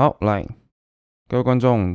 好，来，各位观众，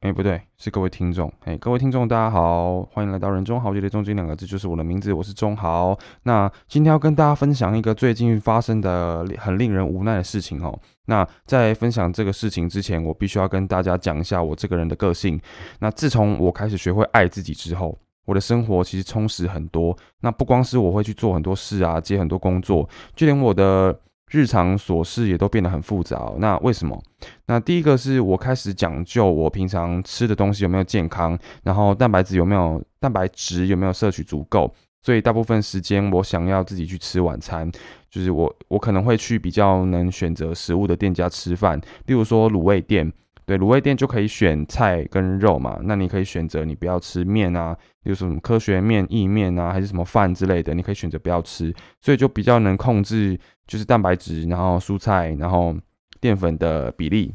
哎，不对，是各位听众，哎，各位听众，大家好，欢迎来到人中豪杰的中间两个字就是我的名字，我是中豪。那今天要跟大家分享一个最近发生的很令人无奈的事情哦。那在分享这个事情之前，我必须要跟大家讲一下我这个人的个性。那自从我开始学会爱自己之后，我的生活其实充实很多。那不光是我会去做很多事啊，接很多工作，就连我的。日常琐事也都变得很复杂。那为什么？那第一个是我开始讲究我平常吃的东西有没有健康，然后蛋白质有没有蛋白质有没有摄取足够。所以大部分时间我想要自己去吃晚餐，就是我我可能会去比较能选择食物的店家吃饭，例如说卤味店。对卤味店就可以选菜跟肉嘛，那你可以选择你不要吃面啊，比如说什么科学面、意面啊，还是什么饭之类的，你可以选择不要吃，所以就比较能控制就是蛋白质，然后蔬菜，然后淀粉的比例。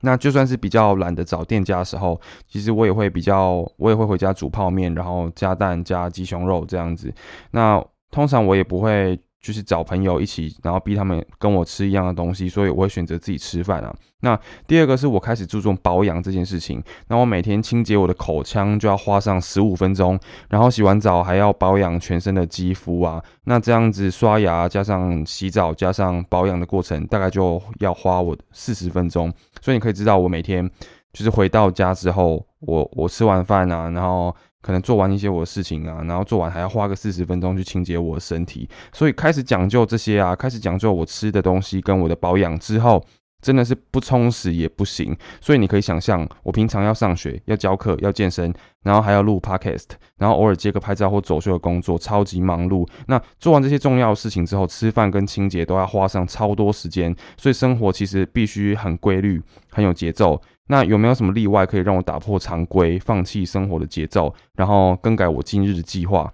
那就算是比较懒得找店家的时候，其实我也会比较，我也会回家煮泡面，然后加蛋加鸡胸肉这样子。那通常我也不会。就是找朋友一起，然后逼他们跟我吃一样的东西，所以我会选择自己吃饭啊。那第二个是我开始注重保养这件事情，那我每天清洁我的口腔就要花上十五分钟，然后洗完澡还要保养全身的肌肤啊。那这样子刷牙加上洗澡加上保养的过程，大概就要花我四十分钟。所以你可以知道，我每天就是回到家之后，我我吃完饭啊，然后。可能做完一些我的事情啊，然后做完还要花个四十分钟去清洁我的身体，所以开始讲究这些啊，开始讲究我吃的东西跟我的保养之后，真的是不充实也不行。所以你可以想象，我平常要上学、要教课、要健身，然后还要录 podcast，然后偶尔接个拍照或走秀的工作，超级忙碌。那做完这些重要的事情之后，吃饭跟清洁都要花上超多时间，所以生活其实必须很规律、很有节奏。那有没有什么例外可以让我打破常规，放弃生活的节奏，然后更改我今日的计划？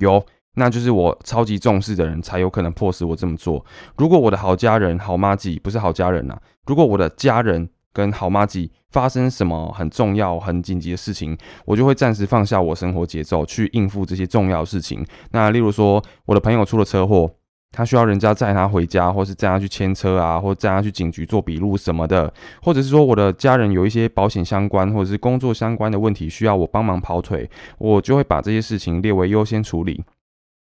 有，那就是我超级重视的人才有可能迫使我这么做。如果我的好家人、好妈吉不是好家人呐，如果我的家人跟好妈吉发生什么很重要、很紧急的事情，我就会暂时放下我生活节奏去应付这些重要事情。那例如说，我的朋友出了车祸。他需要人家载他回家，或是载他去牵车啊，或载他去警局做笔录什么的，或者是说我的家人有一些保险相关或者是工作相关的问题需要我帮忙跑腿，我就会把这些事情列为优先处理。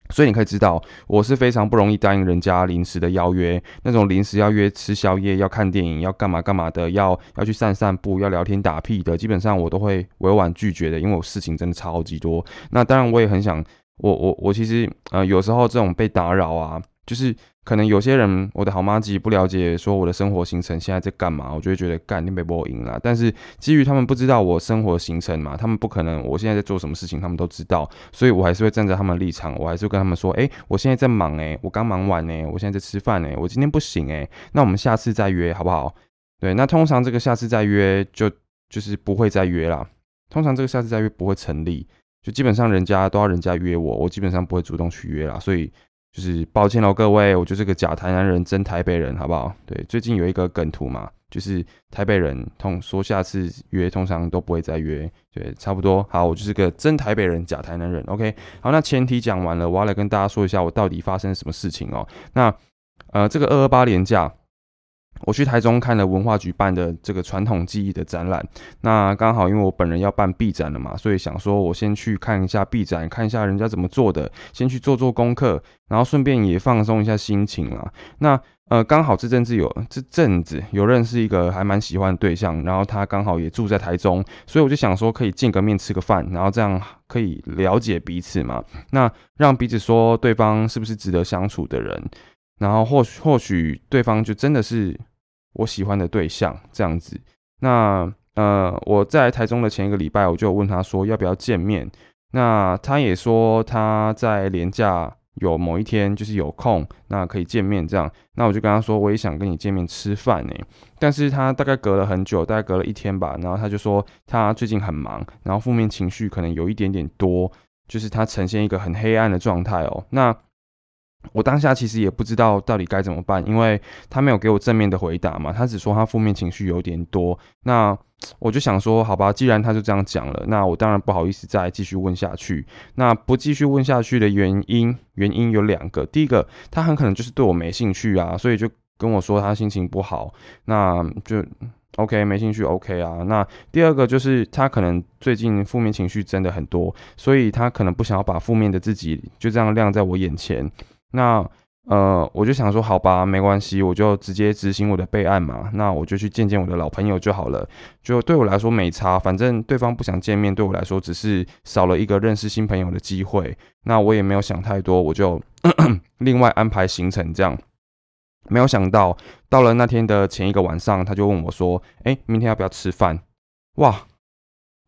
所以你可以知道，我是非常不容易答应人家临时的邀约，那种临时要约吃宵夜、要看电影、要干嘛干嘛的，要要去散散步、要聊天打屁的，基本上我都会委婉拒绝的，因为我事情。真的超级多。那当然我也很想。我我我其实呃有时候这种被打扰啊，就是可能有些人我的好妈吉不了解说我的生活行程现在在干嘛，我就会觉得干你被我赢了。但是基于他们不知道我生活行程嘛，他们不可能我现在在做什么事情他们都知道，所以我还是会站在他们的立场，我还是跟他们说，哎，我现在在忙哎，我刚忙完哎，我现在在吃饭哎，我今天不行哎，那我们下次再约好不好？对，那通常这个下次再约就就是不会再约了，通常这个下次再约不会成立。就基本上人家都要人家约我，我基本上不会主动去约啦，所以就是抱歉喽，各位，我就是个假台南人，真台北人，好不好？对，最近有一个梗图嘛，就是台北人通说下次约通常都不会再约，对，差不多。好，我就是个真台北人，假台南人。OK，好，那前提讲完了，我要来跟大家说一下我到底发生什么事情哦。那呃，这个二二八连假。我去台中看了文化局办的这个传统技艺的展览，那刚好因为我本人要办 B 展了嘛，所以想说我先去看一下 B 展，看一下人家怎么做的，先去做做功课，然后顺便也放松一下心情啦。那呃，刚好这阵子有这阵子有认识一个还蛮喜欢的对象，然后他刚好也住在台中，所以我就想说可以见个面吃个饭，然后这样可以了解彼此嘛，那让彼此说对方是不是值得相处的人。然后或许或许对方就真的是我喜欢的对象这样子。那呃，我在台中的前一个礼拜，我就问他说要不要见面。那他也说他在年假有某一天就是有空，那可以见面这样。那我就跟他说我也想跟你见面吃饭呢。但是他大概隔了很久，大概隔了一天吧。然后他就说他最近很忙，然后负面情绪可能有一点点多，就是他呈现一个很黑暗的状态哦。那我当下其实也不知道到底该怎么办，因为他没有给我正面的回答嘛，他只说他负面情绪有点多。那我就想说，好吧，既然他就这样讲了，那我当然不好意思再继续问下去。那不继续问下去的原因，原因有两个。第一个，他很可能就是对我没兴趣啊，所以就跟我说他心情不好，那就 OK 没兴趣 OK 啊。那第二个就是他可能最近负面情绪真的很多，所以他可能不想要把负面的自己就这样晾在我眼前。那呃，我就想说，好吧，没关系，我就直接执行我的备案嘛。那我就去见见我的老朋友就好了。就对我来说没差，反正对方不想见面，对我来说只是少了一个认识新朋友的机会。那我也没有想太多，我就 另外安排行程这样。没有想到，到了那天的前一个晚上，他就问我说：“哎，明天要不要吃饭？”哇，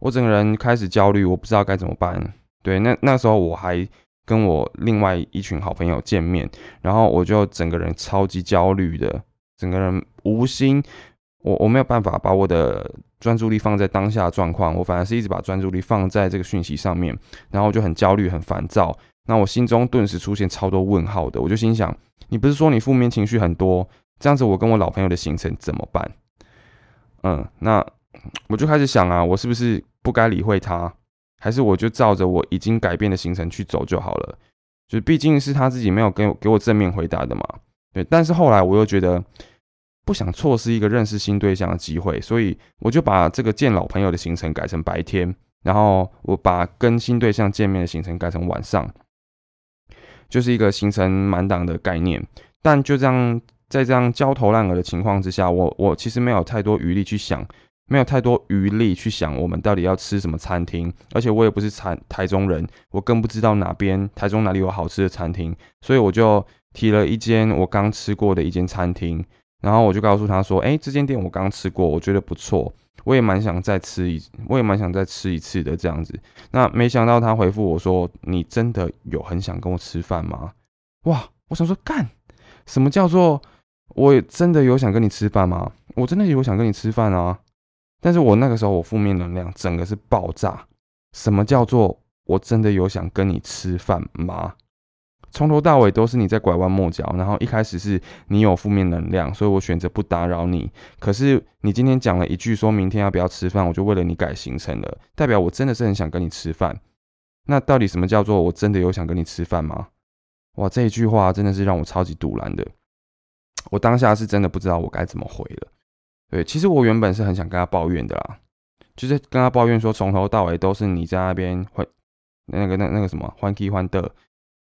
我整个人开始焦虑，我不知道该怎么办。对，那那时候我还。跟我另外一群好朋友见面，然后我就整个人超级焦虑的，整个人无心，我我没有办法把我的专注力放在当下状况，我反而是一直把专注力放在这个讯息上面，然后就很焦虑、很烦躁。那我心中顿时出现超多问号的，我就心想：你不是说你负面情绪很多，这样子我跟我老朋友的行程怎么办？嗯，那我就开始想啊，我是不是不该理会他？还是我就照着我已经改变的行程去走就好了，就毕竟是他自己没有给我给我正面回答的嘛，对。但是后来我又觉得不想错失一个认识新对象的机会，所以我就把这个见老朋友的行程改成白天，然后我把跟新对象见面的行程改成晚上，就是一个行程满档的概念。但就这样在这样焦头烂额的情况之下，我我其实没有太多余力去想。没有太多余力去想我们到底要吃什么餐厅，而且我也不是台台中人，我更不知道哪边台中哪里有好吃的餐厅，所以我就提了一间我刚吃过的一间餐厅，然后我就告诉他说：“哎，这间店我刚吃过，我觉得不错，我也蛮想再吃一，我也蛮想再吃一次的这样子。”那没想到他回复我说：“你真的有很想跟我吃饭吗？” 哇，我想说干，什么叫做我真的有想跟你吃饭吗？我真的有想跟你吃饭啊！但是我那个时候我负面能量整个是爆炸。什么叫做我真的有想跟你吃饭吗？从头到尾都是你在拐弯抹角，然后一开始是你有负面能量，所以我选择不打扰你。可是你今天讲了一句，说明天要不要吃饭，我就为了你改行程了，代表我真的是很想跟你吃饭。那到底什么叫做我真的有想跟你吃饭吗？哇，这一句话真的是让我超级堵然的。我当下是真的不知道我该怎么回了。对，其实我原本是很想跟他抱怨的啦，就是跟他抱怨说，从头到尾都是你在那边欢那个那那个什么欢 key 欢的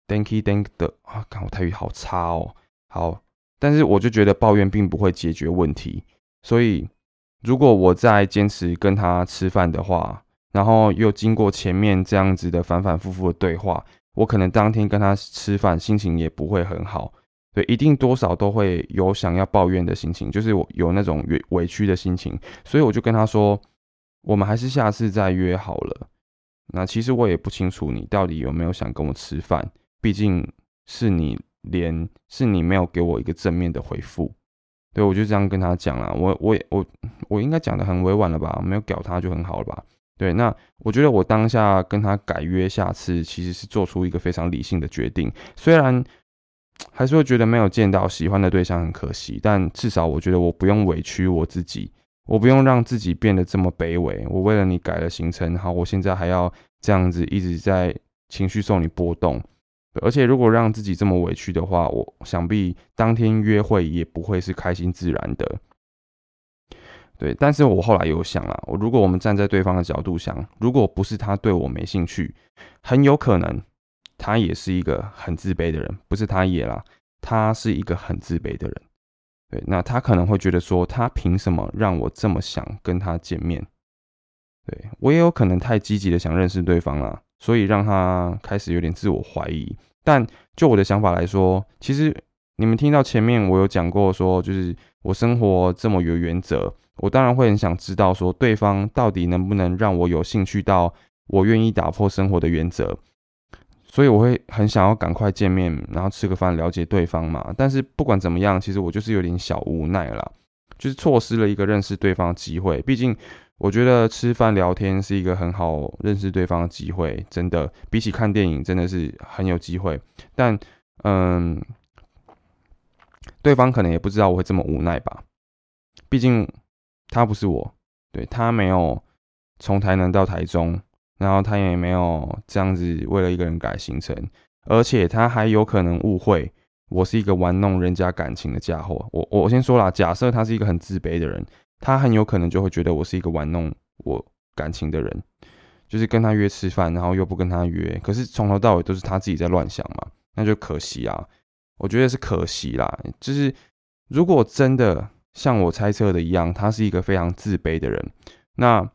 ，thank you thank 的啊，看我泰语好差哦，好，但是我就觉得抱怨并不会解决问题，所以如果我再坚持跟他吃饭的话，然后又经过前面这样子的反反复复的对话，我可能当天跟他吃饭心情也不会很好。对，一定多少都会有想要抱怨的心情，就是我有那种委委屈的心情，所以我就跟他说，我们还是下次再约好了。那其实我也不清楚你到底有没有想跟我吃饭，毕竟是你连是你没有给我一个正面的回复。对，我就这样跟他讲了，我我我我应该讲的很委婉了吧？没有屌他就很好了吧？对，那我觉得我当下跟他改约下次，其实是做出一个非常理性的决定，虽然。还是会觉得没有见到喜欢的对象很可惜，但至少我觉得我不用委屈我自己，我不用让自己变得这么卑微。我为了你改了行程，好，我现在还要这样子一直在情绪受你波动。而且如果让自己这么委屈的话，我想必当天约会也不会是开心自然的。对，但是我后来有想了，我如果我们站在对方的角度想，如果不是他对我没兴趣，很有可能。他也是一个很自卑的人，不是他也啦，他是一个很自卑的人。对，那他可能会觉得说，他凭什么让我这么想跟他见面？对我也有可能太积极的想认识对方了，所以让他开始有点自我怀疑。但就我的想法来说，其实你们听到前面我有讲过，说就是我生活这么有原则，我当然会很想知道说，对方到底能不能让我有兴趣到我愿意打破生活的原则。所以我会很想要赶快见面，然后吃个饭，了解对方嘛。但是不管怎么样，其实我就是有点小无奈啦，就是错失了一个认识对方的机会。毕竟我觉得吃饭聊天是一个很好认识对方的机会，真的比起看电影真的是很有机会。但嗯，对方可能也不知道我会这么无奈吧。毕竟他不是我，对他没有从台南到台中。然后他也没有这样子为了一个人改行程，而且他还有可能误会我是一个玩弄人家感情的家伙。我我先说啦，假设他是一个很自卑的人，他很有可能就会觉得我是一个玩弄我感情的人，就是跟他约吃饭，然后又不跟他约，可是从头到尾都是他自己在乱想嘛，那就可惜啊。我觉得是可惜啦，就是如果真的像我猜测的一样，他是一个非常自卑的人，那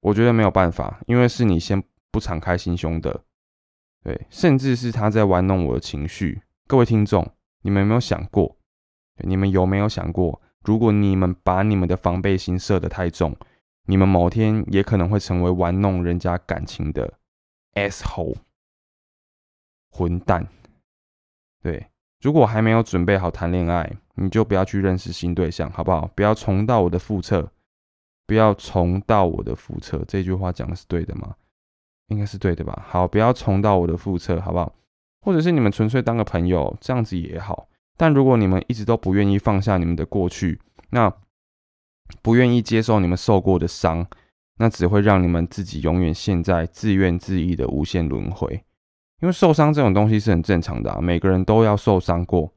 我觉得没有办法，因为是你先不敞开心胸的，对，甚至是他在玩弄我的情绪。各位听众，你们有没有想过？你们有没有想过，如果你们把你们的防备心设得太重，你们某天也可能会成为玩弄人家感情的 asshole 混蛋。对，如果还没有准备好谈恋爱，你就不要去认识新对象，好不好？不要重蹈我的覆辙，不要重蹈我的覆辙。这句话讲的是对的吗？应该是对的吧。好，不要重蹈我的覆辙，好不好？或者是你们纯粹当个朋友，这样子也好。但如果你们一直都不愿意放下你们的过去，那不愿意接受你们受过的伤，那只会让你们自己永远陷在自怨自艾的无限轮回。因为受伤这种东西是很正常的，啊每个人都要受伤过，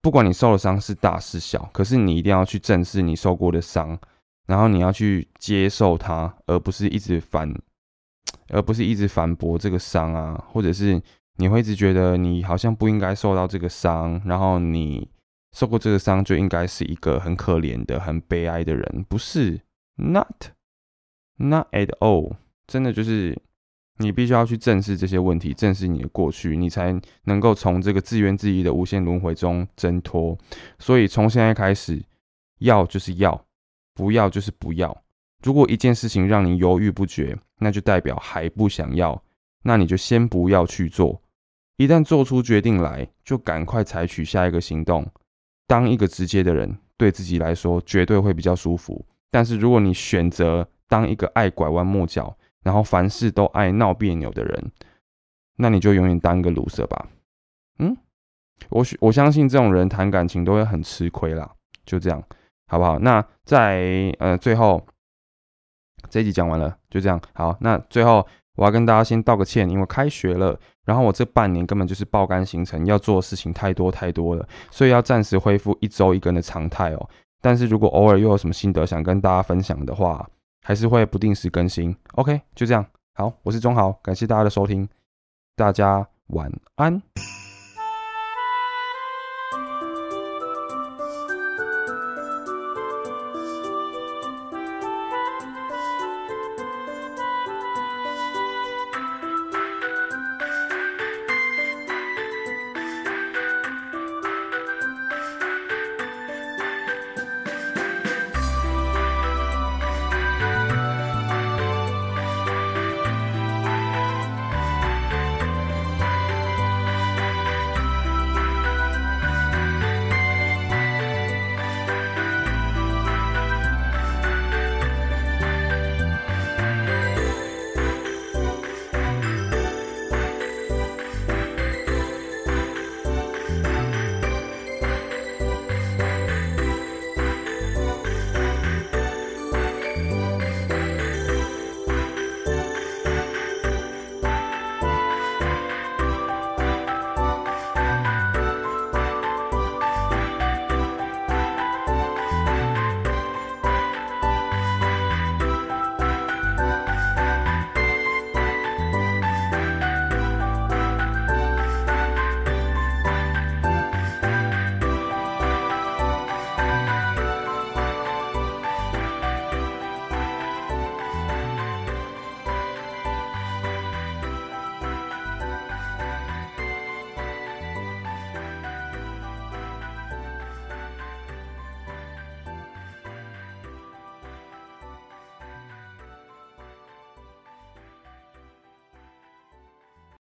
不管你受的伤是大是小，可是你一定要去正视你受过的伤，然后你要去接受它，而不是一直反，而不是一直反驳这个伤啊，或者是你会一直觉得你好像不应该受到这个伤，然后你受过这个伤就应该是一个很可怜的、很悲哀的人，不是？Not，not at all，真的就是。你必须要去正视这些问题，正视你的过去，你才能够从这个自怨自艾的无限轮回中挣脱。所以从现在开始，要就是要，不要就是不要。如果一件事情让你犹豫不决，那就代表还不想要，那你就先不要去做。一旦做出决定来，就赶快采取下一个行动。当一个直接的人，对自己来说绝对会比较舒服。但是如果你选择当一个爱拐弯抹角，然后凡事都爱闹别扭的人，那你就永远当一个卤蛇吧。嗯，我我相信这种人谈感情都会很吃亏啦。就这样，好不好？那在呃最后这一集讲完了，就这样。好，那最后我要跟大家先道个歉，因为开学了，然后我这半年根本就是爆肝行程，要做的事情太多太多了，所以要暂时恢复一周一根的常态哦。但是如果偶尔又有什么心得想跟大家分享的话，还是会不定时更新，OK，就这样。好，我是钟豪，感谢大家的收听，大家晚安。